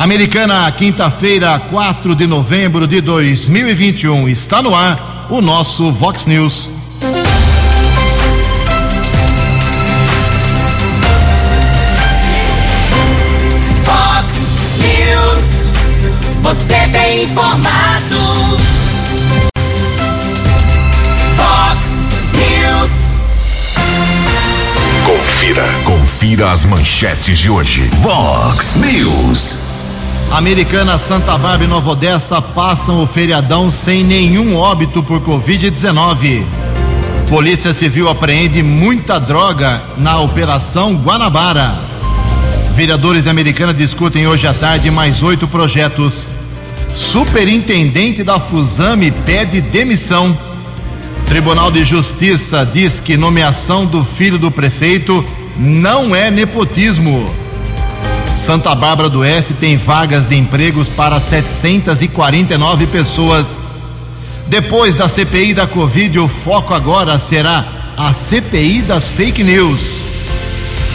Americana, quinta-feira, 4 de novembro de 2021. Está no ar o nosso Vox News. Vox News. Você tem informado. Vox News. Confira. Confira as manchetes de hoje. Vox News. Americana, Santa Bárbara e Nova Odessa passam o feriadão sem nenhum óbito por Covid-19. Polícia Civil apreende muita droga na Operação Guanabara. Vereadores de Americana discutem hoje à tarde mais oito projetos. Superintendente da Fusame pede demissão. Tribunal de Justiça diz que nomeação do filho do prefeito não é nepotismo. Santa Bárbara do Oeste tem vagas de empregos para 749 pessoas. Depois da CPI da Covid, o foco agora será a CPI das fake news.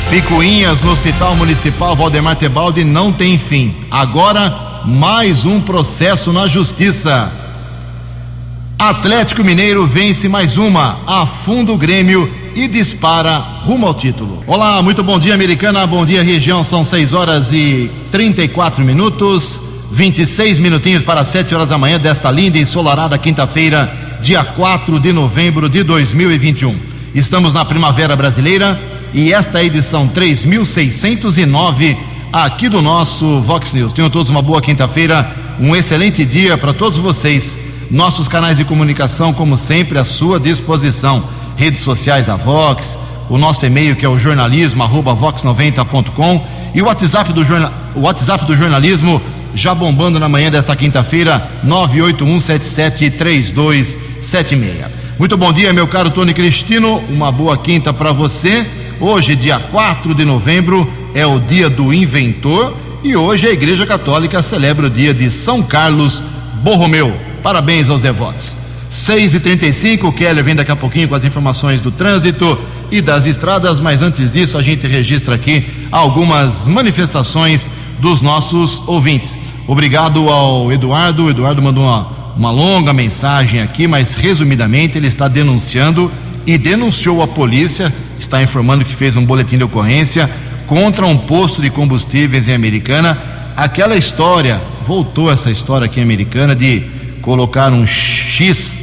Picuinhas no Hospital Municipal Valdemar Tebaldi não tem fim. Agora, mais um processo na Justiça. Atlético Mineiro vence mais uma, afunda o Grêmio e dispara rumo ao título. Olá, muito bom dia, Americana. Bom dia, região. São 6 horas e 34 minutos. 26 minutinhos para 7 horas da manhã desta linda e ensolarada quinta-feira, dia 4 de novembro de 2021. Estamos na Primavera Brasileira e esta é a edição 3609 aqui do nosso Vox News. Tenham todos uma boa quinta-feira, um excelente dia para todos vocês. Nossos canais de comunicação, como sempre, à sua disposição. Redes sociais da Vox, o nosso e-mail que é o jornalismo vox90.com e o WhatsApp do, jorna, o WhatsApp do jornalismo já bombando na manhã desta quinta-feira, 981773276. Muito bom dia, meu caro Tony Cristino. Uma boa quinta para você. Hoje, dia 4 de novembro, é o dia do inventor e hoje a Igreja Católica celebra o dia de São Carlos Borromeu. Parabéns aos devotos. 6 e 35 o Keller vem daqui a pouquinho com as informações do trânsito e das estradas, mas antes disso a gente registra aqui algumas manifestações dos nossos ouvintes. Obrigado ao Eduardo. O Eduardo mandou uma, uma longa mensagem aqui, mas resumidamente ele está denunciando e denunciou a polícia, está informando que fez um boletim de ocorrência contra um posto de combustíveis em Americana. Aquela história, voltou essa história aqui em Americana de colocar um X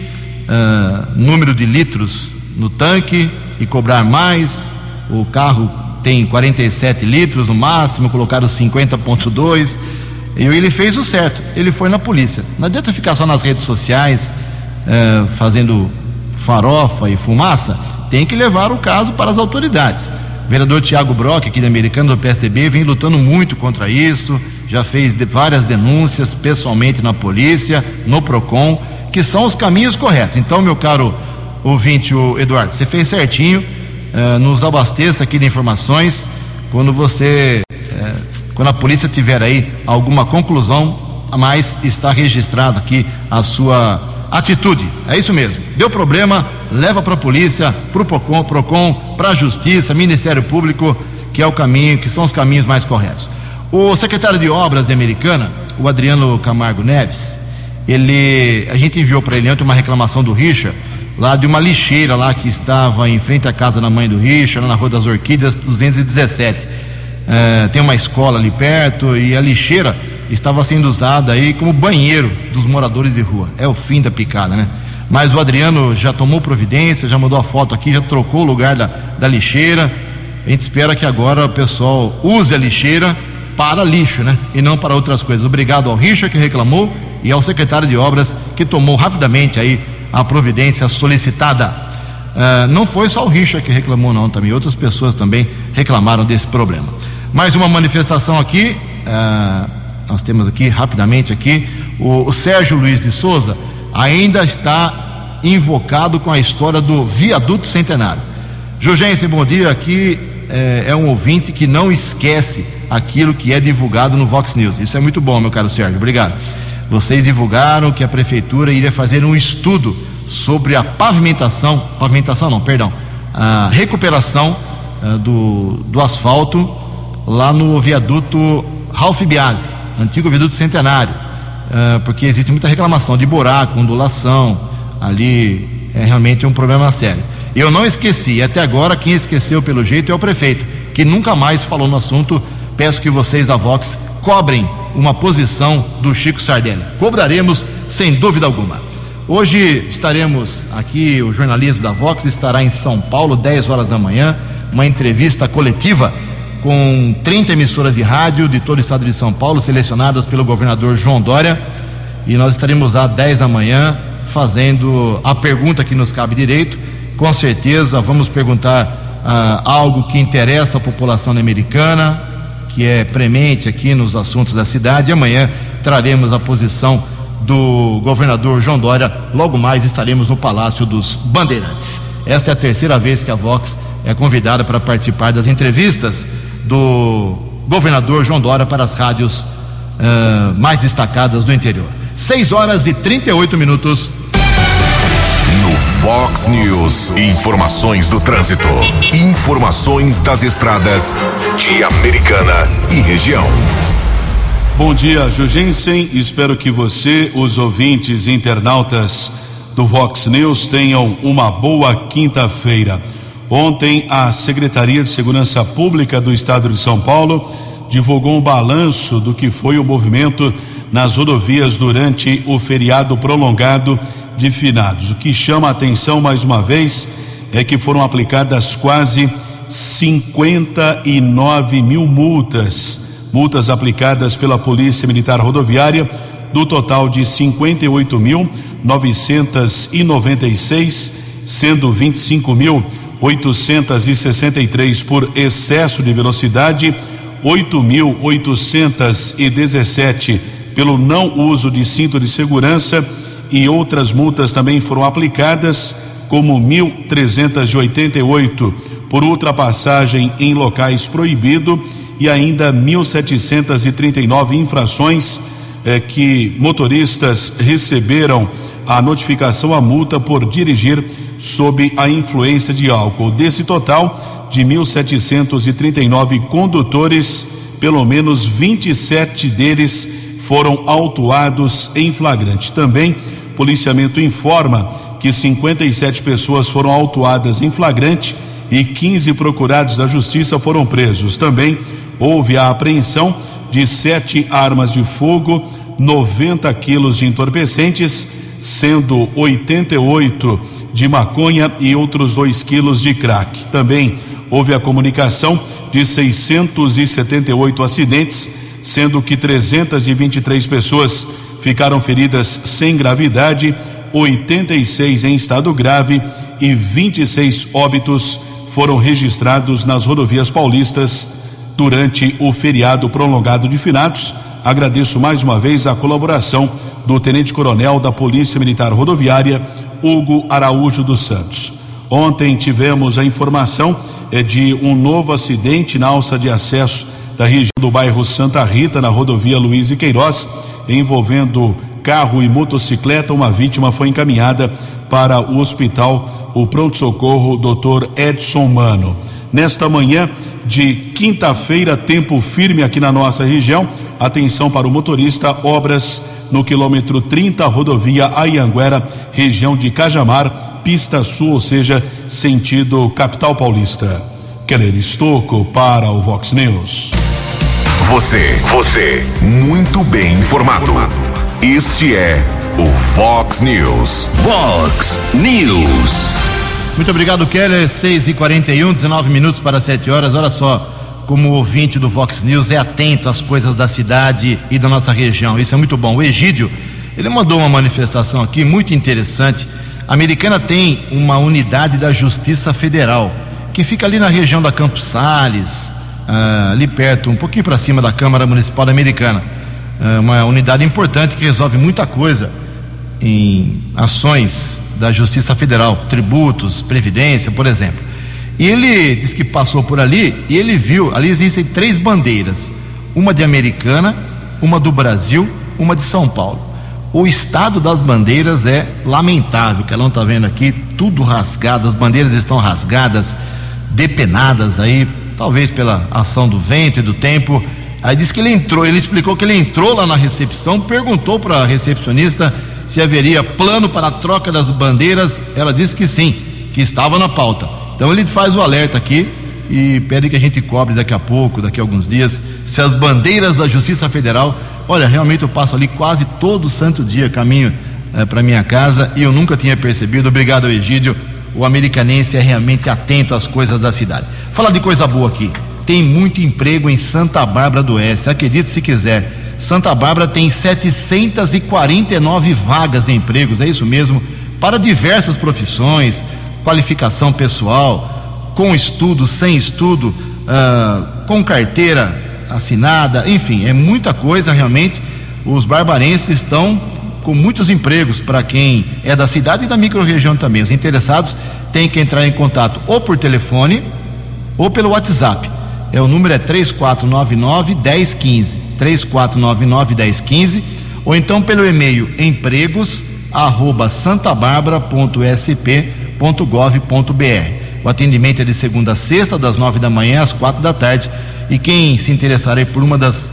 uh, número de litros no tanque e cobrar mais. O carro tem 47 litros no máximo, colocaram 50,2. E ele fez o certo, ele foi na polícia. Não adianta ficar só nas redes sociais uh, fazendo farofa e fumaça, tem que levar o caso para as autoridades. O vereador Tiago Brock, aqui da Americana do PSDB, vem lutando muito contra isso, já fez de várias denúncias pessoalmente na polícia, no PROCON, que são os caminhos corretos. Então, meu caro ouvinte, o Eduardo, você fez certinho, uh, nos abasteça aqui de informações quando você, uh, quando a polícia tiver aí alguma conclusão, mas está registrado aqui a sua atitude. É isso mesmo. Deu problema, leva para a polícia, para o PROCON, PROCON para a Justiça, Ministério Público, que é o caminho, que são os caminhos mais corretos. O secretário de Obras de Americana, o Adriano Camargo Neves, ele, a gente enviou para ele ontem uma reclamação do Richa, lá de uma lixeira lá que estava em frente à casa da mãe do Richa, na Rua das Orquídeas 217. É, tem uma escola ali perto e a lixeira estava sendo usada aí como banheiro dos moradores de rua. É o fim da picada, né? Mas o Adriano já tomou providência, já mandou a foto aqui, já trocou o lugar da, da lixeira. A gente espera que agora o pessoal use a lixeira para lixo, né? E não para outras coisas. Obrigado ao Richa que reclamou e ao secretário de obras que tomou rapidamente aí a providência solicitada. Uh, não foi só o Richa que reclamou, não, também outras pessoas também reclamaram desse problema. Mais uma manifestação aqui, uh, nós temos aqui rapidamente aqui o, o Sérgio Luiz de Souza ainda está invocado com a história do viaduto centenário. Jugense, bom dia. Aqui é, é, um ouvinte que não esquece aquilo que é divulgado no Vox News. Isso é muito bom, meu caro Sérgio. Obrigado. Vocês divulgaram que a prefeitura iria fazer um estudo sobre a pavimentação, pavimentação não, perdão, a recuperação uh, do, do asfalto lá no viaduto Ralph Biasi. antigo viaduto centenário, uh, porque existe muita reclamação de buraco, ondulação, ali é realmente um problema sério. Eu não esqueci, até agora quem esqueceu pelo jeito é o prefeito, que nunca mais falou no assunto. Peço que vocês da Vox cobrem uma posição do Chico Sardelli. Cobraremos sem dúvida alguma. Hoje estaremos aqui, o jornalismo da Vox estará em São Paulo, 10 horas da manhã, uma entrevista coletiva com 30 emissoras de rádio de todo o estado de São Paulo, selecionadas pelo governador João Dória. E nós estaremos lá 10 da manhã fazendo a pergunta que nos cabe direito. Com certeza vamos perguntar ah, algo que interessa a população americana, que é premente aqui nos assuntos da cidade. Amanhã traremos a posição do governador João Dória. Logo mais estaremos no Palácio dos Bandeirantes. Esta é a terceira vez que a Vox é convidada para participar das entrevistas do governador João Dória para as rádios uh, mais destacadas do interior. 6 horas e 38 minutos. Fox News, informações do trânsito. Informações das estradas de Americana e região. Bom dia, Jugensen. Espero que você, os ouvintes internautas do Vox News, tenham uma boa quinta-feira. Ontem, a Secretaria de Segurança Pública do Estado de São Paulo divulgou um balanço do que foi o movimento nas rodovias durante o feriado prolongado de finados. O que chama a atenção mais uma vez é que foram aplicadas quase 59 mil multas, multas aplicadas pela Polícia Militar Rodoviária, do total de 58.996, sendo 25 mil 863 por excesso de velocidade, 8.817 pelo não uso de cinto de segurança e outras multas também foram aplicadas, como 1.388 por ultrapassagem em locais proibido e ainda 1.739 infrações eh, que motoristas receberam a notificação, a multa por dirigir sob a influência de álcool. Desse total de 1.739 condutores, pelo menos 27 deles foram autuados em flagrante. Também, policiamento informa que 57 pessoas foram autuadas em flagrante e 15 procurados da justiça foram presos. Também houve a apreensão de sete armas de fogo, 90 quilos de entorpecentes, sendo 88 de maconha e outros 2 quilos de crack. Também houve a comunicação de 678 acidentes, sendo que 323 pessoas ficaram feridas sem gravidade, 86 em estado grave e 26 óbitos foram registrados nas rodovias paulistas durante o feriado prolongado de finados. Agradeço mais uma vez a colaboração do Tenente Coronel da Polícia Militar Rodoviária, Hugo Araújo dos Santos. Ontem tivemos a informação é, de um novo acidente na alça de acesso da região do bairro Santa Rita, na rodovia Luiz e Queiroz, envolvendo carro e motocicleta. Uma vítima foi encaminhada para o hospital, o pronto-socorro Dr. Edson Mano. Nesta manhã de quinta-feira, tempo firme aqui na nossa região. Atenção para o motorista, obras no quilômetro 30, rodovia Ayanguera, região de Cajamar, pista sul, ou seja, sentido capital paulista. Keller Estocco para o Vox News. Você, você, muito bem informado. Este é o Fox News. Fox News. Muito obrigado, Keller. 6 e 41 19 minutos para 7 horas. Olha só, como ouvinte do Fox News, é atento às coisas da cidade e da nossa região. Isso é muito bom. O Egídio, ele mandou uma manifestação aqui muito interessante. A americana tem uma unidade da Justiça Federal, que fica ali na região da Campos Sales, ah, ali perto, um pouquinho para cima da Câmara Municipal Americana. Ah, uma unidade importante que resolve muita coisa em ações da Justiça Federal, tributos, previdência, por exemplo. E ele disse que passou por ali e ele viu, ali existem três bandeiras: uma de Americana, uma do Brasil, uma de São Paulo. O estado das bandeiras é lamentável, que ela não está vendo aqui, tudo rasgado, as bandeiras estão rasgadas, depenadas aí, talvez pela ação do vento e do tempo, Aí disse que ele entrou, ele explicou que ele entrou lá na recepção, perguntou para a recepcionista se haveria plano para a troca das bandeiras. Ela disse que sim, que estava na pauta. Então ele faz o alerta aqui e pede que a gente cobre daqui a pouco, daqui a alguns dias, se as bandeiras da Justiça Federal. Olha, realmente eu passo ali quase todo santo dia caminho eh, para minha casa e eu nunca tinha percebido. Obrigado, Egídio. O americanense é realmente atento às coisas da cidade. Falar de coisa boa aqui. Tem muito emprego em Santa Bárbara do Oeste. Acredite se quiser. Santa Bárbara tem 749 vagas de empregos, é isso mesmo, para diversas profissões, qualificação pessoal, com estudo, sem estudo, uh, com carteira assinada, enfim, é muita coisa realmente. Os barbarenses estão com muitos empregos para quem é da cidade e da microrregião também. Os interessados têm que entrar em contato ou por telefone ou pelo WhatsApp. É o número é 3499 1015. 3499 1015 ou então pelo e-mail empregos arroba santabarbara.sp.gov.br. O atendimento é de segunda a sexta, das nove da manhã às quatro da tarde. E quem se interessar aí por uma das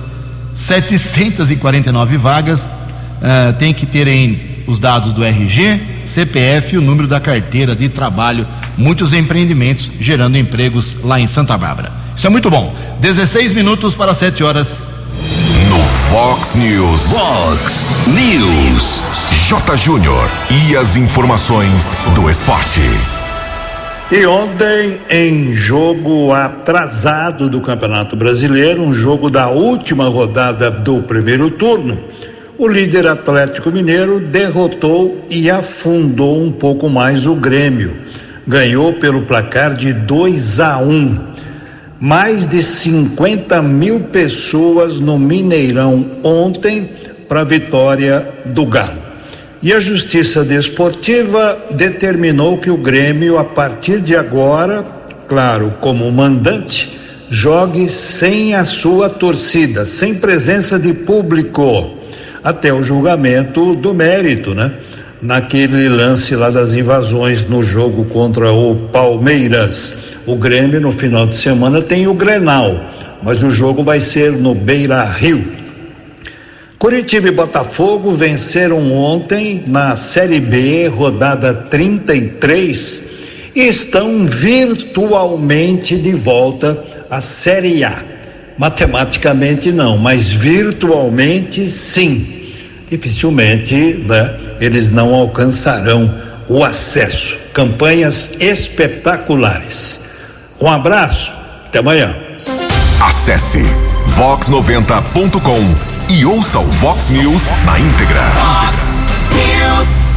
749 vagas, uh, tem que ter em os dados do RG, CPF e o número da carteira de trabalho. Muitos empreendimentos gerando empregos lá em Santa Bárbara. Isso é muito bom. 16 minutos para 7 horas. No Fox News. Fox News. J. Júnior. E as informações do esporte. E ontem, em jogo atrasado do Campeonato Brasileiro, um jogo da última rodada do primeiro turno, o líder Atlético Mineiro derrotou e afundou um pouco mais o Grêmio. Ganhou pelo placar de 2 a 1. Um mais de 50 mil pessoas no Mineirão ontem para a vitória do Galo. E a Justiça Desportiva determinou que o Grêmio, a partir de agora, claro, como mandante, jogue sem a sua torcida, sem presença de público, até o julgamento do mérito, né? Naquele lance lá das invasões no jogo contra o Palmeiras. O Grêmio no final de semana tem o Grenal, mas o jogo vai ser no Beira Rio. Curitiba e Botafogo venceram ontem na Série B, rodada 33, e estão virtualmente de volta à Série A. Matematicamente não, mas virtualmente sim. Dificilmente né, eles não alcançarão o acesso. Campanhas espetaculares. Um abraço, até amanhã. Acesse vox90.com e ouça o Vox News na íntegra. Fox News.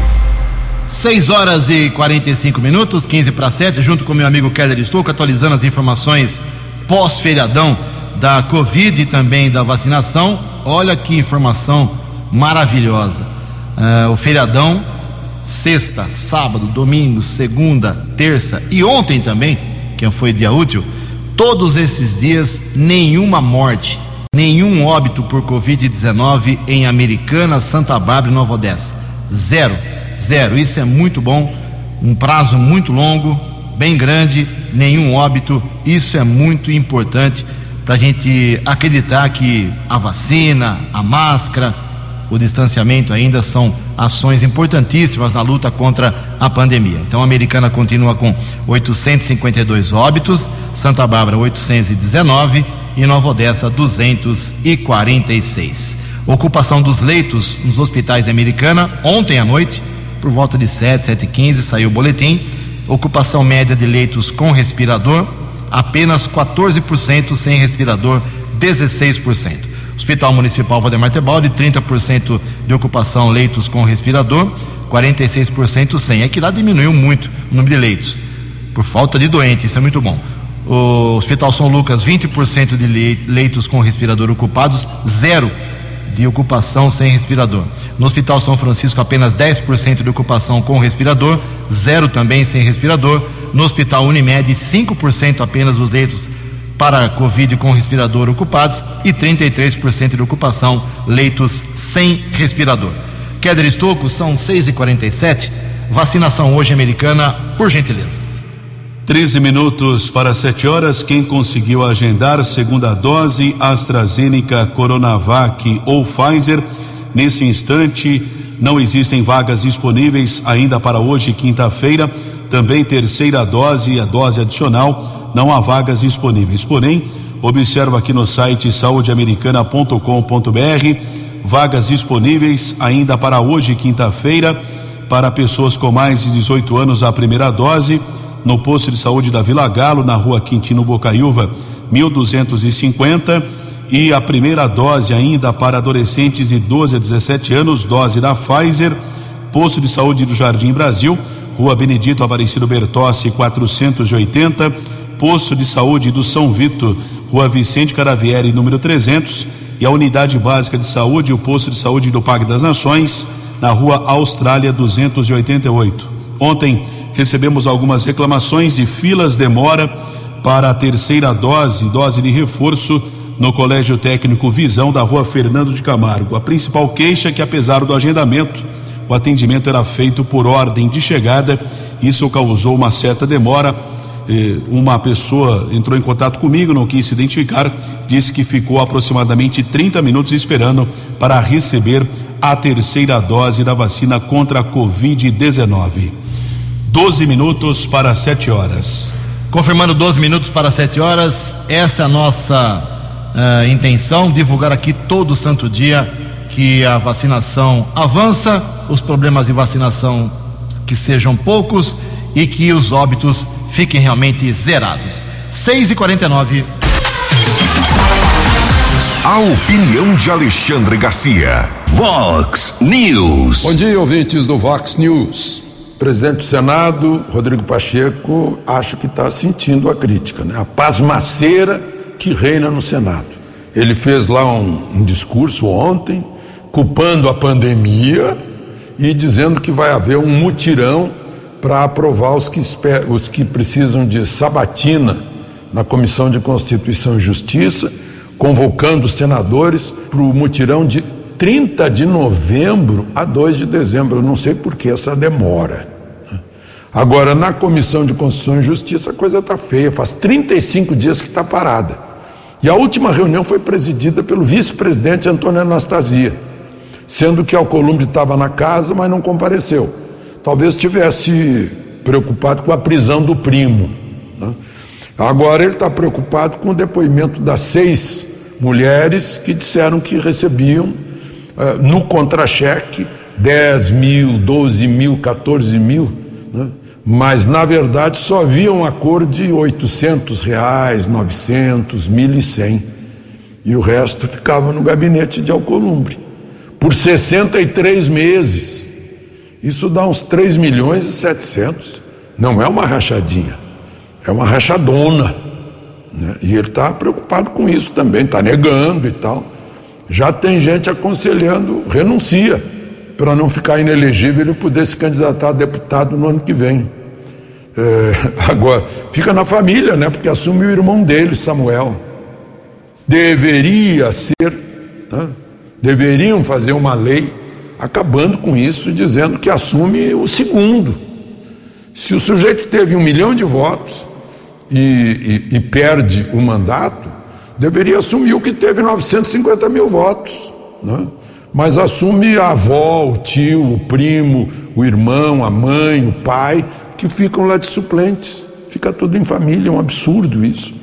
6 horas e 45 minutos, 15 para 7, junto com meu amigo Keller Estouco, atualizando as informações pós-feriadão da Covid e também da vacinação. Olha que informação maravilhosa. Uh, o feriadão, sexta, sábado, domingo, segunda, terça e ontem também que foi dia útil, todos esses dias nenhuma morte, nenhum óbito por Covid-19 em Americana, Santa Bárbara e Nova Odessa. Zero, zero. Isso é muito bom, um prazo muito longo, bem grande, nenhum óbito. Isso é muito importante para a gente acreditar que a vacina, a máscara, o distanciamento ainda são ações importantíssimas na luta contra a pandemia. Então, a americana continua com 852 óbitos, Santa Bárbara 819 e Nova Odessa 246. Ocupação dos leitos nos hospitais da Americana, ontem à noite, por volta de 7, 7 e 15, saiu o boletim. Ocupação média de leitos com respirador, apenas 14% sem respirador, 16%. Hospital Municipal Valdemar Tebaldi, 30% de ocupação leitos com respirador, 46% sem. É que lá diminuiu muito o número de leitos, por falta de doentes, isso é muito bom. O Hospital São Lucas, 20% de leitos com respirador ocupados, zero de ocupação sem respirador. No Hospital São Francisco, apenas 10% de ocupação com respirador, zero também sem respirador. No Hospital Unimed, 5% apenas dos leitos para Covid com respirador ocupados e 33% de ocupação leitos sem respirador. Keller Estocco, são 6 e 47 Vacinação hoje americana, por gentileza. 13 minutos para 7 horas. Quem conseguiu agendar segunda dose AstraZeneca, Coronavac ou Pfizer, nesse instante não existem vagas disponíveis ainda para hoje, quinta-feira. Também terceira dose e a dose adicional, não há vagas disponíveis. Porém, observa aqui no site saudeamericana.com.br vagas disponíveis ainda para hoje, quinta-feira, para pessoas com mais de 18 anos a primeira dose no posto de saúde da Vila Galo, na rua Quintino Bocaiúva, 1250. E a primeira dose ainda para adolescentes de 12 a 17 anos, dose da Pfizer, posto de saúde do Jardim Brasil, rua Benedito Aparecido Bertossi, 480. Posto de saúde do São Vito, rua Vicente Caravieri, número 300. E a unidade básica de saúde, o posto de saúde do Parque das Nações, na rua Austrália 288. Ontem, recebemos algumas reclamações de filas demora para a terceira dose, dose de reforço no Colégio Técnico Visão da Rua Fernando de Camargo. A principal queixa é que apesar do agendamento, o atendimento era feito por ordem de chegada. Isso causou uma certa demora. Eh, uma pessoa entrou em contato comigo, não quis se identificar, disse que ficou aproximadamente 30 minutos esperando para receber a terceira dose da vacina contra a Covid-19. 12 minutos para 7 horas. Confirmando 12 minutos para 7 horas, essa é a nossa uh, intenção, divulgar aqui todo santo dia que a vacinação avança, os problemas de vacinação que sejam poucos e que os óbitos fiquem realmente zerados. 6 e 49 A opinião de Alexandre Garcia. Vox News. Bom dia, ouvintes do Vox News presidente do Senado, Rodrigo Pacheco, acho que está sentindo a crítica, né? a pasmaceira que reina no Senado. Ele fez lá um, um discurso ontem, culpando a pandemia e dizendo que vai haver um mutirão para aprovar os que, os que precisam de sabatina na Comissão de Constituição e Justiça, convocando os senadores para o mutirão de 30 de novembro a 2 de dezembro. Eu não sei por que essa demora. Agora, na Comissão de Constituição e Justiça, a coisa está feia, faz 35 dias que está parada. E a última reunião foi presidida pelo vice-presidente Antônio Anastasia, sendo que Alcolumbre estava na casa, mas não compareceu. Talvez estivesse preocupado com a prisão do primo. Né? Agora ele está preocupado com o depoimento das seis mulheres que disseram que recebiam uh, no contra-cheque 10 mil, 12 mil, 14 mil. Né? Mas na verdade só havia um acordo de 800 reais, 900, 1.100 e o resto ficava no gabinete de Alcolumbre por 63 meses. Isso dá uns 3 milhões e 700. Não é uma rachadinha, é uma rachadona. Né? E ele está preocupado com isso também, está negando e tal. Já tem gente aconselhando, renuncia para não ficar inelegível e poder se candidatar a deputado no ano que vem. É, agora, fica na família, né? Porque assume o irmão dele, Samuel. Deveria ser, né? deveriam fazer uma lei acabando com isso, dizendo que assume o segundo. Se o sujeito teve um milhão de votos e, e, e perde o mandato, deveria assumir o que teve 950 mil votos. Né? Mas assume a avó, o tio, o primo, o irmão, a mãe, o pai, que ficam lá de suplentes. Fica tudo em família, é um absurdo isso.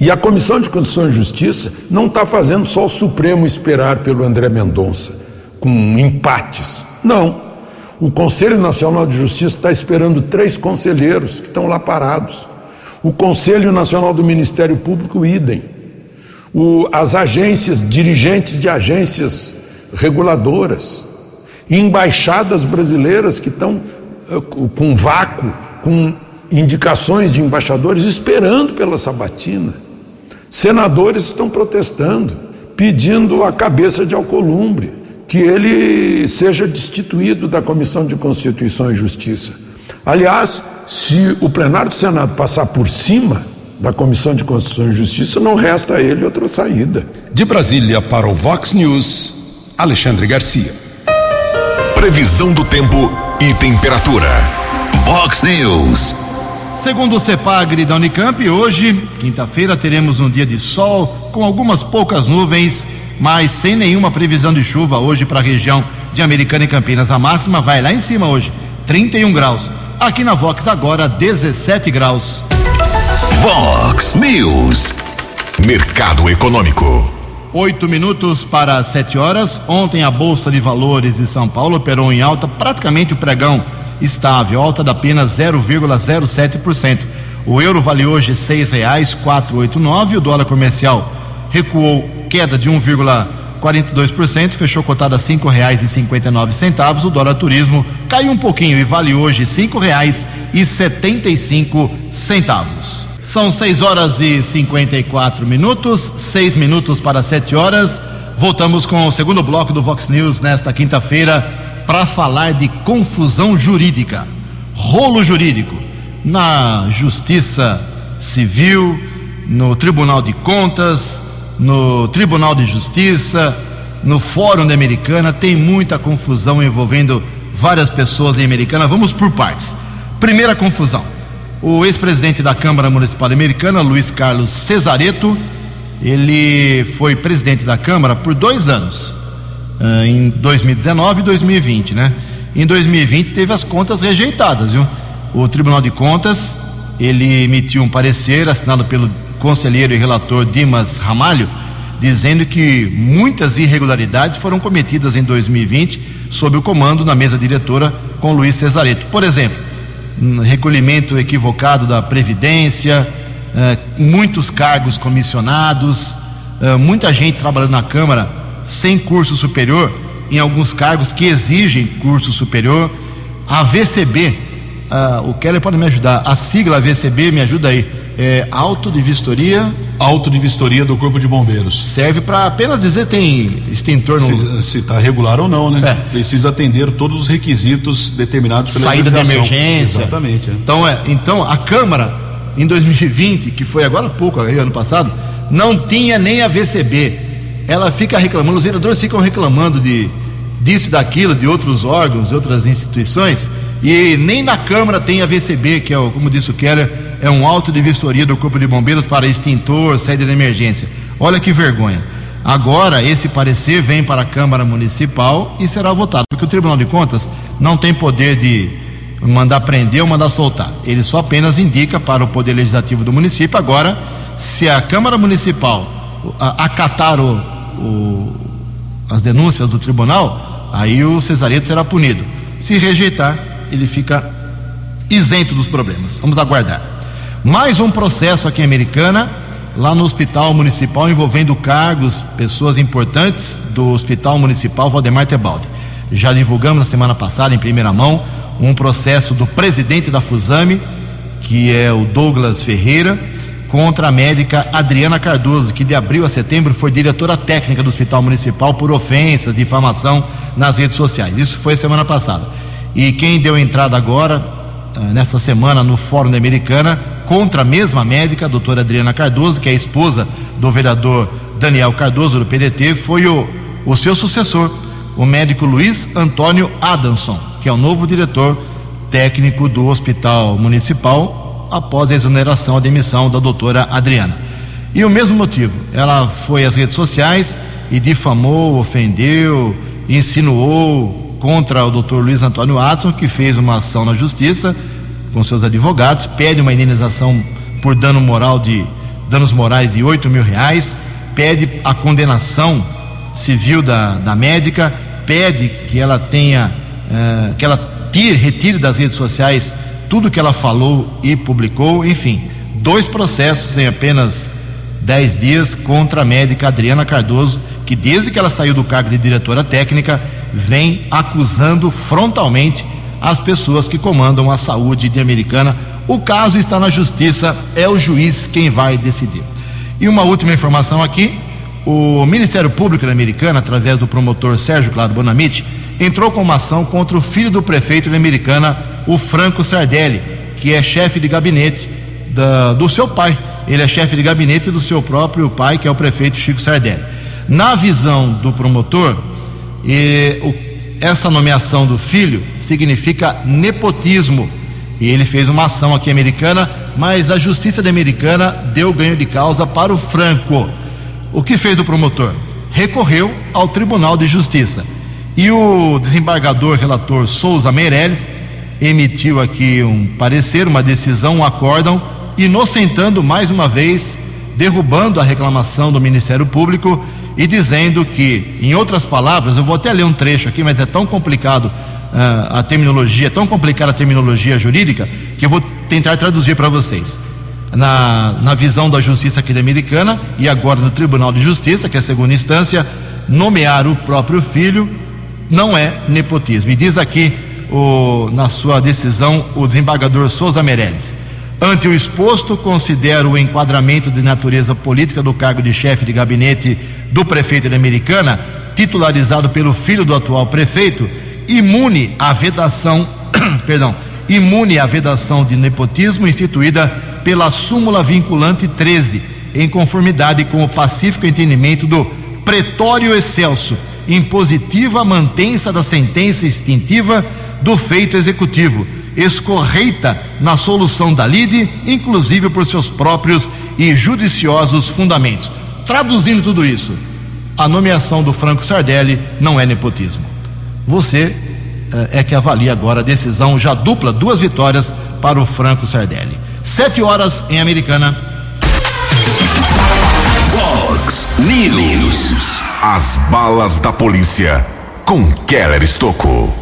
E a Comissão de Constituição e Justiça não está fazendo só o Supremo esperar pelo André Mendonça, com empates. Não. O Conselho Nacional de Justiça está esperando três conselheiros que estão lá parados. O Conselho Nacional do Ministério Público, idem o, as agências, dirigentes de agências reguladoras, embaixadas brasileiras que estão uh, com vácuo, com indicações de embaixadores esperando pela sabatina. Senadores estão protestando, pedindo a cabeça de Alcolumbre, que ele seja destituído da Comissão de Constituição e Justiça. Aliás, se o plenário do Senado passar por cima da Comissão de Constituição e Justiça, não resta a ele outra saída. De Brasília para o Vox News, Alexandre Garcia. Previsão do tempo e temperatura. Vox News. Segundo o CEPAGRE da Unicamp, hoje, quinta-feira, teremos um dia de sol com algumas poucas nuvens, mas sem nenhuma previsão de chuva hoje para a região de Americana e Campinas. A máxima vai lá em cima hoje, 31 graus. Aqui na Vox agora 17 graus. Vox News. Mercado Econômico. Oito minutos para sete horas. Ontem a Bolsa de Valores de São Paulo operou em alta, praticamente o pregão estável, alta de apenas 0,07%. O euro vale hoje seis reais quatro oito nove. O dólar comercial recuou, queda de 1,42%, fechou cotada a cinco reais e cinquenta e nove centavos. O dólar turismo caiu um pouquinho e vale hoje cinco reais e setenta e cinco centavos. São 6 horas e 54 minutos, 6 minutos para 7 horas. Voltamos com o segundo bloco do Vox News nesta quinta-feira para falar de confusão jurídica, rolo jurídico na Justiça Civil, no Tribunal de Contas, no Tribunal de Justiça, no Fórum da Americana. Tem muita confusão envolvendo várias pessoas em Americana. Vamos por partes. Primeira confusão o ex-presidente da Câmara Municipal Americana, Luiz Carlos Cesareto, ele foi presidente da Câmara por dois anos, eh, em 2019 e 2020, né? Em 2020 teve as contas rejeitadas, viu? O Tribunal de Contas, ele emitiu um parecer assinado pelo conselheiro e relator Dimas Ramalho, dizendo que muitas irregularidades foram cometidas em 2020 sob o comando na mesa diretora com Luiz Cesareto. Por exemplo, recolhimento equivocado da Previdência, eh, muitos cargos comissionados, eh, muita gente trabalhando na Câmara sem curso superior, em alguns cargos que exigem curso superior. A VCB, ah, o Keller pode me ajudar, a sigla VCB, me ajuda aí, é Auto de Vistoria. Auto de Vistoria do Corpo de Bombeiros. Serve para apenas dizer tem extintor no. Se está regular ou não, né? É. Precisa atender todos os requisitos determinados pela Saída de emergência. Exatamente. É. Então, é, então, a Câmara, em 2020, que foi agora há pouco, ano passado, não tinha nem a VCB. Ela fica reclamando, os vereadores ficam reclamando de disso, daquilo, de outros órgãos, de outras instituições, e nem na Câmara tem a VCB, que é, o, como disse o Keller, é um auto de vistoria do Corpo de Bombeiros para extintor, saída de emergência. Olha que vergonha. Agora, esse parecer vem para a Câmara Municipal e será votado, porque o Tribunal de Contas não tem poder de mandar prender ou mandar soltar. Ele só apenas indica para o Poder Legislativo do município. Agora, se a Câmara Municipal acatar o, o, as denúncias do tribunal, aí o Cesareto será punido. Se rejeitar, ele fica isento dos problemas. Vamos aguardar. Mais um processo aqui em Americana, lá no Hospital Municipal, envolvendo cargos, pessoas importantes do Hospital Municipal Valdemar Tebaldi. Já divulgamos na semana passada, em primeira mão, um processo do presidente da Fusame, que é o Douglas Ferreira, contra a médica Adriana Cardoso, que de abril a setembro foi diretora técnica do Hospital Municipal por ofensas, difamação nas redes sociais. Isso foi semana passada. E quem deu entrada agora, ah, nessa semana, no Fórum da Americana, contra a mesma médica, a doutora Adriana Cardoso, que é a esposa do vereador Daniel Cardoso, do PDT, foi o, o seu sucessor, o médico Luiz Antônio Adamson, que é o novo diretor técnico do Hospital Municipal, após a exoneração, a demissão da doutora Adriana. E o mesmo motivo, ela foi às redes sociais e difamou, ofendeu, insinuou contra o doutor Luiz Antônio Adson, que fez uma ação na justiça com seus advogados, pede uma indenização por dano moral de danos morais de 8 mil reais, pede a condenação civil da, da médica, pede que ela tenha, eh, que ela tire, retire das redes sociais tudo que ela falou e publicou, enfim, dois processos em apenas 10 dias contra a médica Adriana Cardoso, que desde que ela saiu do cargo de diretora técnica, vem acusando frontalmente as pessoas que comandam a saúde de Americana. O caso está na justiça, é o juiz quem vai decidir. E uma última informação aqui: o Ministério Público da Americana, através do promotor Sérgio Claro Bonamite, entrou com uma ação contra o filho do prefeito da Americana, o Franco Sardelli, que é chefe de gabinete da, do seu pai. Ele é chefe de gabinete do seu próprio pai, que é o prefeito Chico Sardelli. Na visão do promotor, e, o essa nomeação do filho significa nepotismo E ele fez uma ação aqui americana, mas a justiça americana deu ganho de causa para o Franco. O que fez o promotor? Recorreu ao Tribunal de Justiça. E o desembargador relator Souza Meirelles emitiu aqui um parecer, uma decisão, um acórdão, inocentando mais uma vez, derrubando a reclamação do Ministério Público e dizendo que, em outras palavras, eu vou até ler um trecho aqui, mas é tão complicado uh, a terminologia, é tão complicada a terminologia jurídica, que eu vou tentar traduzir para vocês. Na, na visão da justiça aqui americana e agora no Tribunal de Justiça, que é a segunda instância, nomear o próprio filho não é nepotismo. E diz aqui o, na sua decisão o desembargador Souza Meirelles. Ante o exposto, considero o enquadramento de natureza política do cargo de chefe de gabinete do prefeito de Americana, titularizado pelo filho do atual prefeito, imune à vedação, perdão, imune à vedação de nepotismo instituída pela súmula vinculante 13, em conformidade com o pacífico entendimento do pretório excelso, impositiva mantença da sentença extintiva do feito executivo escorreita na solução da lide, inclusive por seus próprios e judiciosos fundamentos. Traduzindo tudo isso, a nomeação do Franco Sardelli não é nepotismo. Você eh, é que avalia agora a decisão já dupla, duas vitórias para o Franco Sardelli. Sete horas em Americana. Fox News. As balas da polícia com Keller Estocou.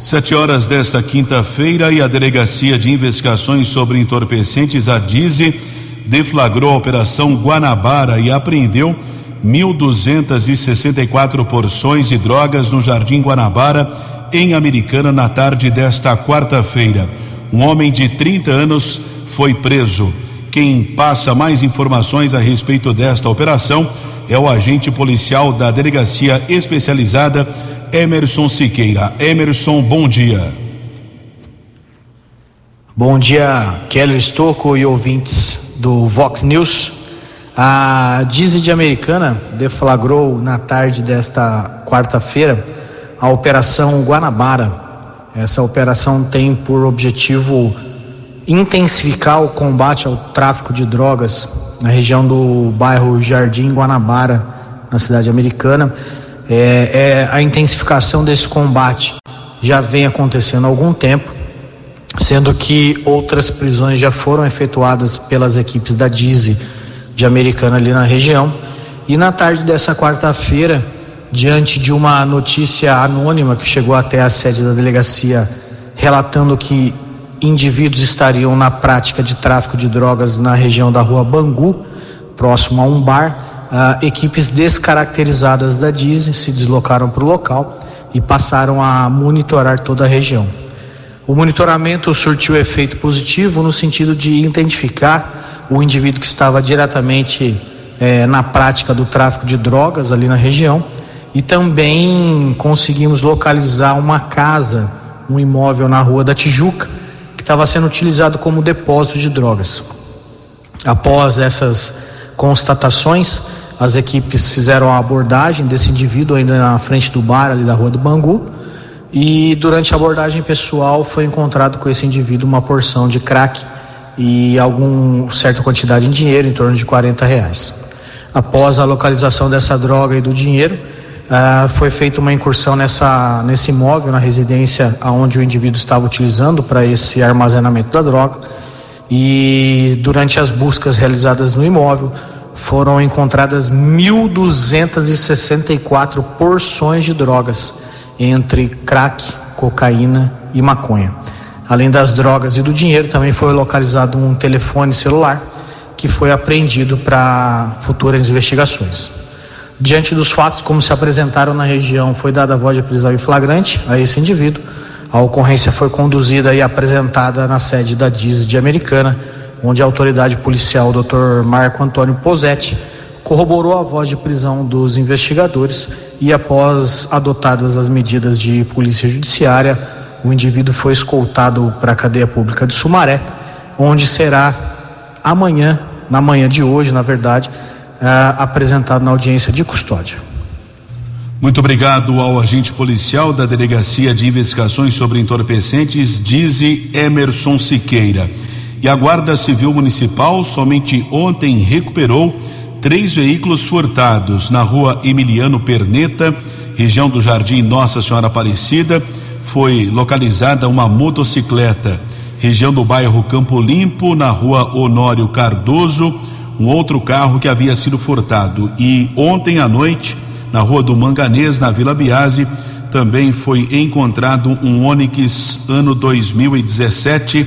Sete horas desta quinta-feira e a Delegacia de Investigações sobre Entorpecentes, a DIZE, deflagrou a Operação Guanabara e apreendeu 1.264 porções de drogas no Jardim Guanabara, em Americana, na tarde desta quarta-feira. Um homem de 30 anos foi preso. Quem passa mais informações a respeito desta operação é o agente policial da Delegacia Especializada Emerson Siqueira. Emerson, bom dia. Bom dia, Keller Estocco e ouvintes do Vox News. A Dizzy de Americana deflagrou na tarde desta quarta-feira a Operação Guanabara. Essa operação tem por objetivo intensificar o combate ao tráfico de drogas na região do bairro Jardim Guanabara, na cidade americana é, é, a intensificação desse combate já vem acontecendo há algum tempo, sendo que outras prisões já foram efetuadas pelas equipes da DIZI de Americana ali na região. E na tarde dessa quarta-feira, diante de uma notícia anônima que chegou até a sede da delegacia relatando que indivíduos estariam na prática de tráfico de drogas na região da rua Bangu, próximo a um bar, ah, equipes descaracterizadas da Disney se deslocaram para o local e passaram a monitorar toda a região. O monitoramento surtiu efeito positivo no sentido de identificar o indivíduo que estava diretamente eh, na prática do tráfico de drogas ali na região e também conseguimos localizar uma casa, um imóvel na rua da Tijuca, que estava sendo utilizado como depósito de drogas. Após essas constatações, as equipes fizeram a abordagem desse indivíduo ainda na frente do bar ali da rua do Bangu. E durante a abordagem pessoal foi encontrado com esse indivíduo uma porção de crack e alguma certa quantidade em dinheiro, em torno de 40 reais. Após a localização dessa droga e do dinheiro, uh, foi feita uma incursão nessa, nesse imóvel, na residência onde o indivíduo estava utilizando para esse armazenamento da droga. E durante as buscas realizadas no imóvel, foram encontradas 1.264 porções de drogas, entre crack, cocaína e maconha. Além das drogas e do dinheiro, também foi localizado um telefone celular que foi apreendido para futuras investigações. Diante dos fatos, como se apresentaram na região, foi dada a voz de prisão em flagrante a esse indivíduo. A ocorrência foi conduzida e apresentada na sede da DIS de Americana, onde a autoridade policial, Dr. Marco Antônio Posetti, corroborou a voz de prisão dos investigadores e, após adotadas as medidas de polícia judiciária, o indivíduo foi escoltado para a cadeia pública de Sumaré, onde será amanhã, na manhã de hoje, na verdade, uh, apresentado na audiência de custódia. Muito obrigado ao agente policial da Delegacia de Investigações sobre Entorpecentes, Dize Emerson Siqueira. E a Guarda Civil Municipal somente ontem recuperou três veículos furtados na rua Emiliano Perneta, região do Jardim Nossa Senhora Aparecida. Foi localizada uma motocicleta, região do bairro Campo Limpo, na rua Honório Cardoso, um outro carro que havia sido furtado. E ontem à noite na Rua do Manganês, na Vila Biase, também foi encontrado um Onix ano 2017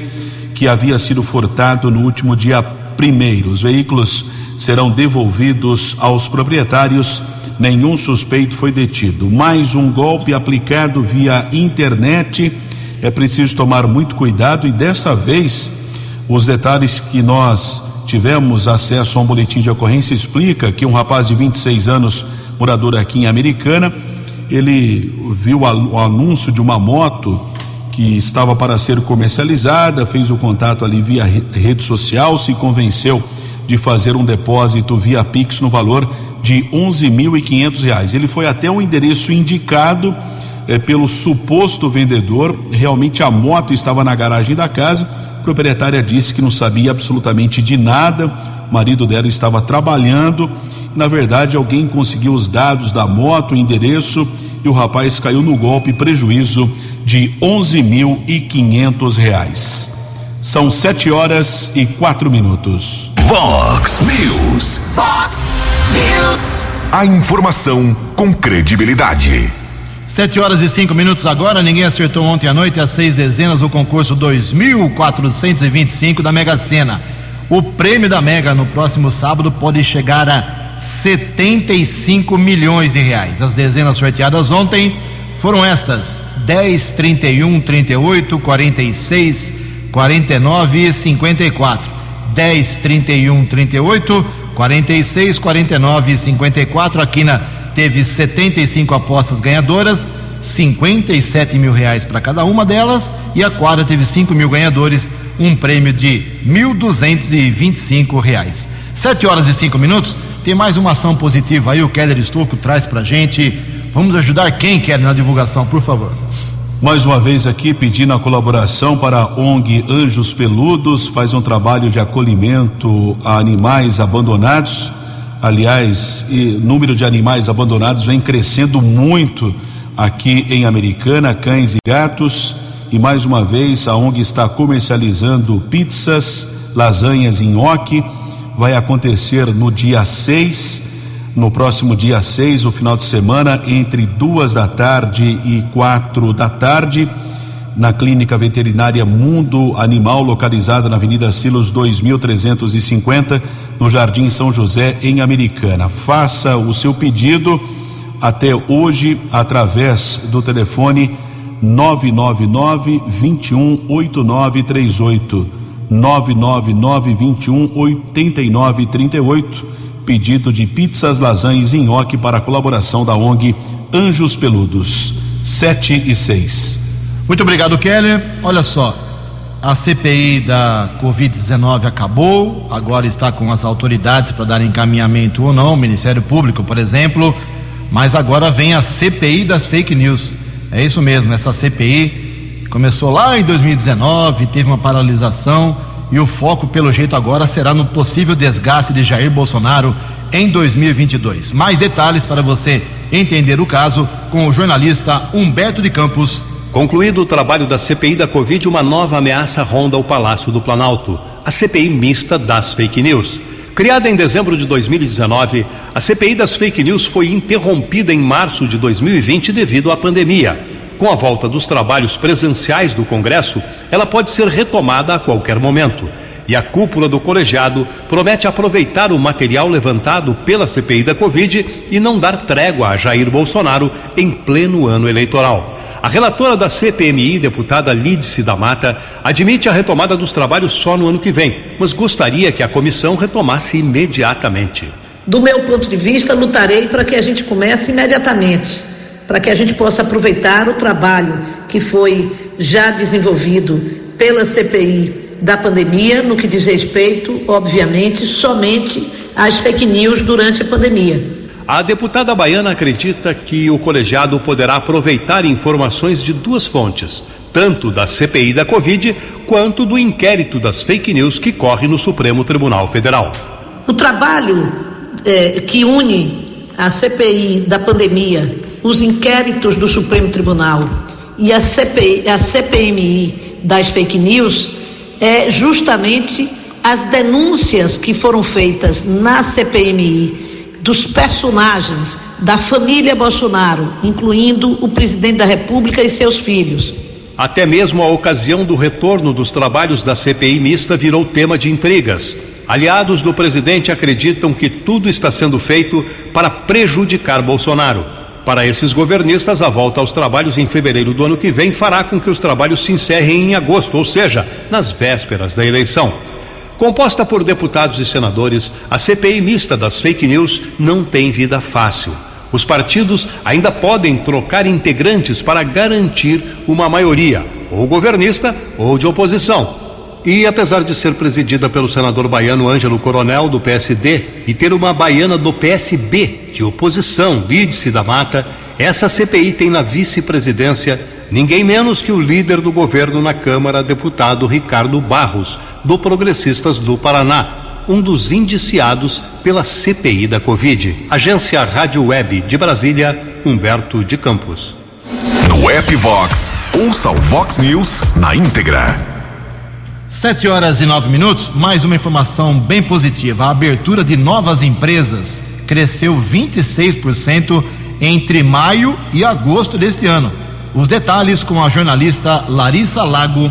que havia sido furtado no último dia primeiro. Os veículos serão devolvidos aos proprietários. Nenhum suspeito foi detido. Mais um golpe aplicado via internet. É preciso tomar muito cuidado e dessa vez os detalhes que nós tivemos acesso a um boletim de ocorrência explica que um rapaz de 26 anos morador aqui em Americana. Ele viu o anúncio de uma moto que estava para ser comercializada, fez o contato ali via rede social, se convenceu de fazer um depósito via Pix no valor de quinhentos reais. Ele foi até o endereço indicado eh, pelo suposto vendedor. Realmente a moto estava na garagem da casa. A proprietária disse que não sabia absolutamente de nada. O marido dela estava trabalhando na verdade, alguém conseguiu os dados da moto, o endereço e o rapaz caiu no golpe, prejuízo de onze mil e quinhentos reais. São sete horas e quatro minutos. Vox News. Vox News. A informação com credibilidade. Sete horas e cinco minutos agora. Ninguém acertou ontem à noite as seis dezenas o concurso 2425 da Mega Sena. O prêmio da Mega no próximo sábado pode chegar a 75 milhões de reais. As dezenas sorteadas ontem foram estas: 10, 31, 38, 46, 49 e 54. 10, 31, 38, 46, 49 e 54. A Quina teve 75 apostas ganhadoras, 57 mil reais para cada uma delas. E a quadra teve 5 mil ganhadores, um prêmio de 1.225 reais. 7 horas e 5 minutos. Tem mais uma ação positiva aí, o Keller Estouco traz pra gente. Vamos ajudar quem quer na divulgação, por favor. Mais uma vez aqui pedindo a colaboração para a ONG Anjos Peludos, faz um trabalho de acolhimento a animais abandonados. Aliás, o número de animais abandonados vem crescendo muito aqui em Americana, cães e gatos. E mais uma vez a ONG está comercializando pizzas, lasanhas em nhoque vai acontecer no dia 6, no próximo dia 6, o final de semana, entre duas da tarde e quatro da tarde, na Clínica Veterinária Mundo Animal, localizada na Avenida Silos 2350, no Jardim São José, em Americana. Faça o seu pedido até hoje através do telefone 999 218938 99921 8938. Pedido de pizzas, lasanhas e nhoque para a colaboração da ONG Anjos Peludos. 7 e 6. Muito obrigado, Keller. Olha só, a CPI da Covid-19 acabou, agora está com as autoridades para dar encaminhamento ou não, Ministério Público, por exemplo, mas agora vem a CPI das fake news. É isso mesmo, essa CPI Começou lá em 2019, teve uma paralisação e o foco, pelo jeito, agora será no possível desgaste de Jair Bolsonaro em 2022. Mais detalhes para você entender o caso com o jornalista Humberto de Campos. Concluído o trabalho da CPI da Covid, uma nova ameaça ronda o Palácio do Planalto a CPI mista das fake news. Criada em dezembro de 2019, a CPI das fake news foi interrompida em março de 2020 devido à pandemia. Com a volta dos trabalhos presenciais do Congresso, ela pode ser retomada a qualquer momento. E a cúpula do colegiado promete aproveitar o material levantado pela CPI da Covid e não dar trégua a Jair Bolsonaro em pleno ano eleitoral. A relatora da CPMI, deputada Lídice da Mata, admite a retomada dos trabalhos só no ano que vem, mas gostaria que a comissão retomasse imediatamente. Do meu ponto de vista, lutarei para que a gente comece imediatamente para que a gente possa aproveitar o trabalho que foi já desenvolvido pela CPI da pandemia, no que diz respeito, obviamente, somente às fake news durante a pandemia. A deputada baiana acredita que o colegiado poderá aproveitar informações de duas fontes, tanto da CPI da Covid quanto do inquérito das fake news que corre no Supremo Tribunal Federal. O trabalho eh, que une a CPI da pandemia, os inquéritos do Supremo Tribunal e a, CPI, a CPMI das fake news é justamente as denúncias que foram feitas na CPMI dos personagens da família Bolsonaro, incluindo o presidente da República e seus filhos. Até mesmo a ocasião do retorno dos trabalhos da CPI mista virou tema de intrigas. Aliados do presidente acreditam que tudo está sendo feito para prejudicar Bolsonaro. Para esses governistas, a volta aos trabalhos em fevereiro do ano que vem fará com que os trabalhos se encerrem em agosto, ou seja, nas vésperas da eleição. Composta por deputados e senadores, a CPI mista das fake news não tem vida fácil. Os partidos ainda podem trocar integrantes para garantir uma maioria, ou governista ou de oposição. E apesar de ser presidida pelo senador baiano Ângelo Coronel, do PSD, e ter uma baiana do PSB, de oposição, Lídice da Mata, essa CPI tem na vice-presidência ninguém menos que o líder do governo na Câmara, deputado Ricardo Barros, do Progressistas do Paraná, um dos indiciados pela CPI da Covid. Agência Rádio Web de Brasília, Humberto de Campos. No app Vox, ouça o Vox News na íntegra. Sete horas e nove minutos, mais uma informação bem positiva. A abertura de novas empresas cresceu 26% entre maio e agosto deste ano. Os detalhes com a jornalista Larissa Lago.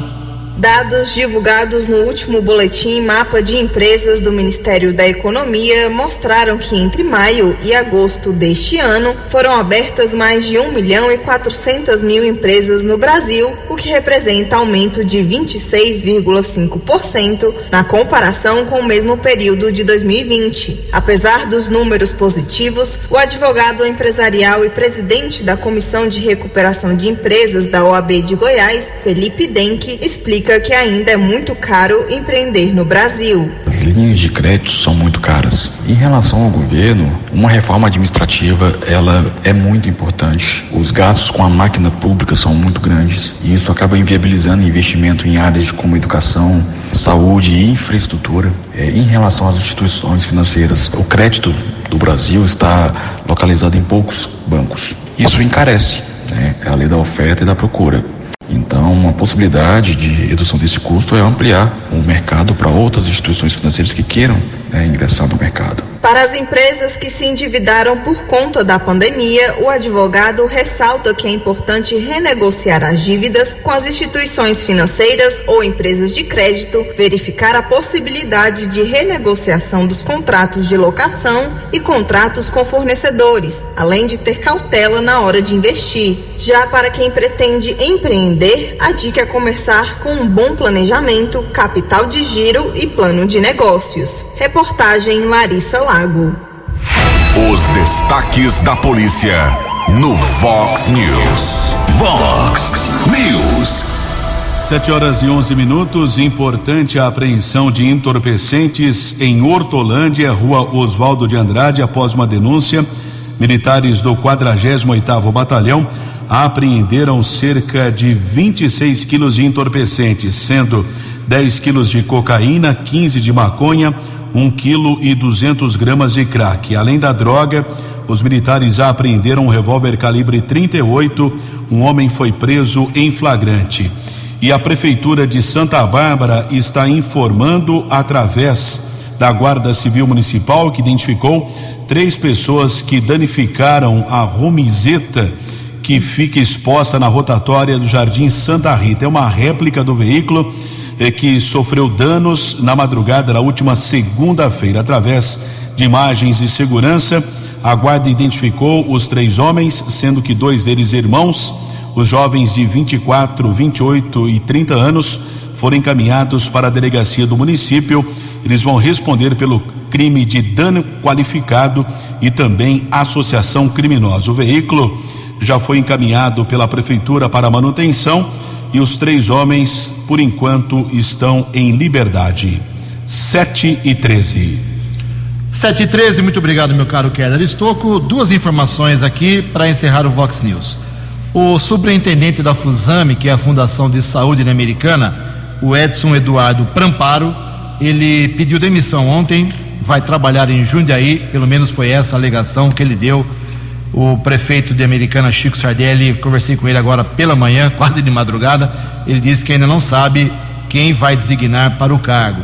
Dados divulgados no último boletim Mapa de Empresas do Ministério da Economia mostraram que entre maio e agosto deste ano foram abertas mais de 1 milhão e 400 mil empresas no Brasil, o que representa aumento de 26,5% na comparação com o mesmo período de 2020. Apesar dos números positivos, o advogado empresarial e presidente da Comissão de Recuperação de Empresas da OAB de Goiás, Felipe Denk, explica que ainda é muito caro empreender no Brasil. As linhas de crédito são muito caras. Em relação ao governo, uma reforma administrativa ela é muito importante. Os gastos com a máquina pública são muito grandes e isso acaba inviabilizando investimento em áreas como educação, saúde e infraestrutura. É, em relação às instituições financeiras, o crédito do Brasil está localizado em poucos bancos. Isso encarece. Né? A lei da oferta e da procura. Então, uma possibilidade de redução desse custo é ampliar o mercado para outras instituições financeiras que queiram né, ingressar no mercado. Para as empresas que se endividaram por conta da pandemia, o advogado ressalta que é importante renegociar as dívidas com as instituições financeiras ou empresas de crédito, verificar a possibilidade de renegociação dos contratos de locação e contratos com fornecedores, além de ter cautela na hora de investir. Já para quem pretende empreender, a dica é começar com um bom planejamento, capital de giro e plano de negócios. Reportagem Larissa Lago. Os destaques da polícia no Vox News. Vox News. Sete horas e onze minutos. Importante a apreensão de entorpecentes em Hortolândia, rua Oswaldo de Andrade, após uma denúncia. Militares do 48º Batalhão apreenderam cerca de 26 quilos de entorpecentes, sendo 10 quilos de cocaína, 15 de maconha, 1 quilo e 200 gramas de crack. Além da droga, os militares apreenderam um revólver calibre 38. Um homem foi preso em flagrante. E a Prefeitura de Santa Bárbara está informando através da Guarda Civil Municipal que identificou três pessoas que danificaram a romizeta que fica exposta na rotatória do Jardim Santa Rita. É uma réplica do veículo que sofreu danos na madrugada da última segunda-feira. Através de imagens de segurança, a guarda identificou os três homens, sendo que dois deles irmãos. Os jovens de 24, 28 e 30 anos foram encaminhados para a delegacia do município. Eles vão responder pelo crime de dano qualificado e também associação criminosa. O veículo já foi encaminhado pela prefeitura para manutenção e os três homens, por enquanto, estão em liberdade. 7 e 13. 7 e 13, muito obrigado, meu caro Keller Estocco. Duas informações aqui para encerrar o Vox News. O superintendente da Fusame, que é a Fundação de Saúde Americana, o Edson Eduardo Pramparo, ele pediu demissão ontem, vai trabalhar em Jundiaí, pelo menos foi essa a alegação que ele deu. O prefeito de Americana, Chico Sardelli, conversei com ele agora pela manhã, quase de madrugada. Ele disse que ainda não sabe quem vai designar para o cargo.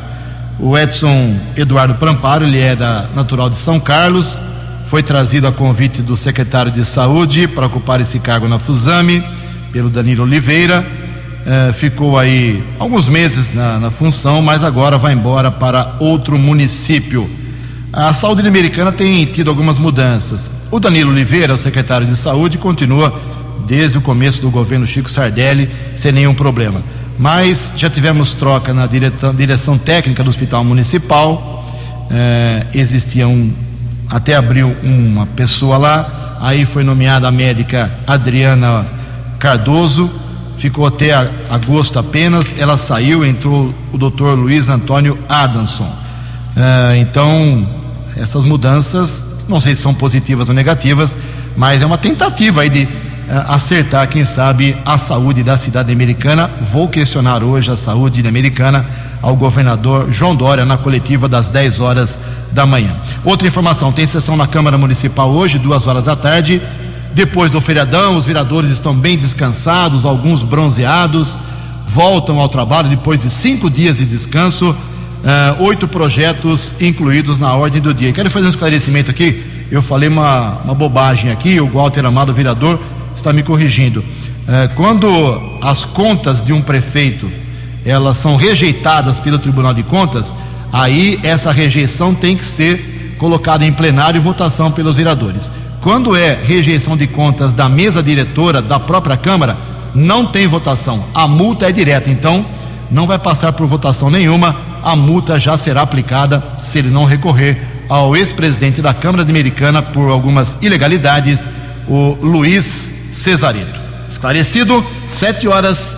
O Edson Eduardo Pramparo, ele é da natural de São Carlos, foi trazido a convite do secretário de Saúde para ocupar esse cargo na Fusame, pelo Danilo Oliveira. Eh, ficou aí alguns meses na, na, função, mas agora vai embora para outro município. A saúde americana tem tido algumas mudanças. O Danilo Oliveira, secretário de Saúde, continua desde o começo do governo Chico Sardelli sem nenhum problema mas já tivemos troca na direção, técnica do Hospital Municipal. É, existia um, até abriu uma pessoa lá, aí foi nomeada a médica Adriana Cardoso, ficou até agosto apenas, ela saiu, entrou o doutor Luiz Antônio Adamson. É, então, essas mudanças, não sei se são positivas ou negativas, mas é uma tentativa aí de eh, acertar, quem sabe, a saúde da cidade americana. Vou questionar hoje a saúde americana ao governador João Dória na coletiva das 10 horas da manhã. Outra informação: tem sessão na Câmara Municipal hoje, duas horas da tarde. Depois do feriadão, os vereadores estão bem descansados, alguns bronzeados, voltam ao trabalho depois de cinco dias de descanso. Uh, oito projetos incluídos na ordem do dia. Quero fazer um esclarecimento aqui. Eu falei uma, uma bobagem aqui, o Walter Amado, vereador, está me corrigindo. É, quando as contas de um prefeito elas são rejeitadas pelo Tribunal de Contas, aí essa rejeição tem que ser colocada em plenário e votação pelos vereadores. Quando é rejeição de contas da mesa diretora da própria Câmara, não tem votação. A multa é direta, então não vai passar por votação nenhuma. A multa já será aplicada se ele não recorrer ao ex-presidente da Câmara Americana por algumas ilegalidades, o Luiz Cesarito. Esclarecido, 7 horas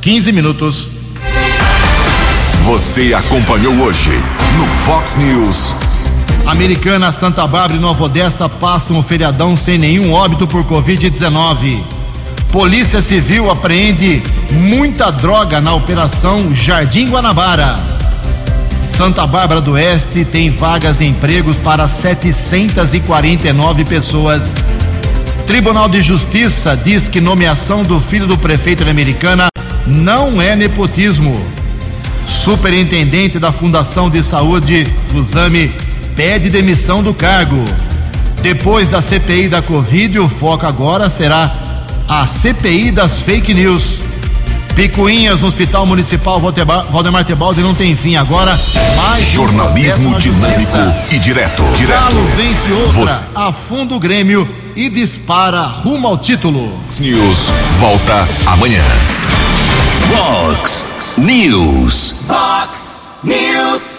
15 minutos. Você acompanhou hoje no Fox News. Americana, Santa Bárbara e Nova Odessa passam o feriadão sem nenhum óbito por Covid-19. Polícia Civil apreende muita droga na Operação Jardim Guanabara. Santa Bárbara do Oeste tem vagas de empregos para 749 pessoas. Tribunal de Justiça diz que nomeação do filho do prefeito de Americana não é nepotismo. Superintendente da Fundação de Saúde, Fusame, pede demissão do cargo. Depois da CPI da Covid, o foco agora será a CPI das fake news. Picuinhas no Hospital Municipal Valdemar Tebaldi não tem fim agora. Mais Jornalismo dinâmico e direto. direto. Galo vence outra, Você... afunda o Grêmio e dispara rumo ao título. News volta amanhã. Fox News. Fox News.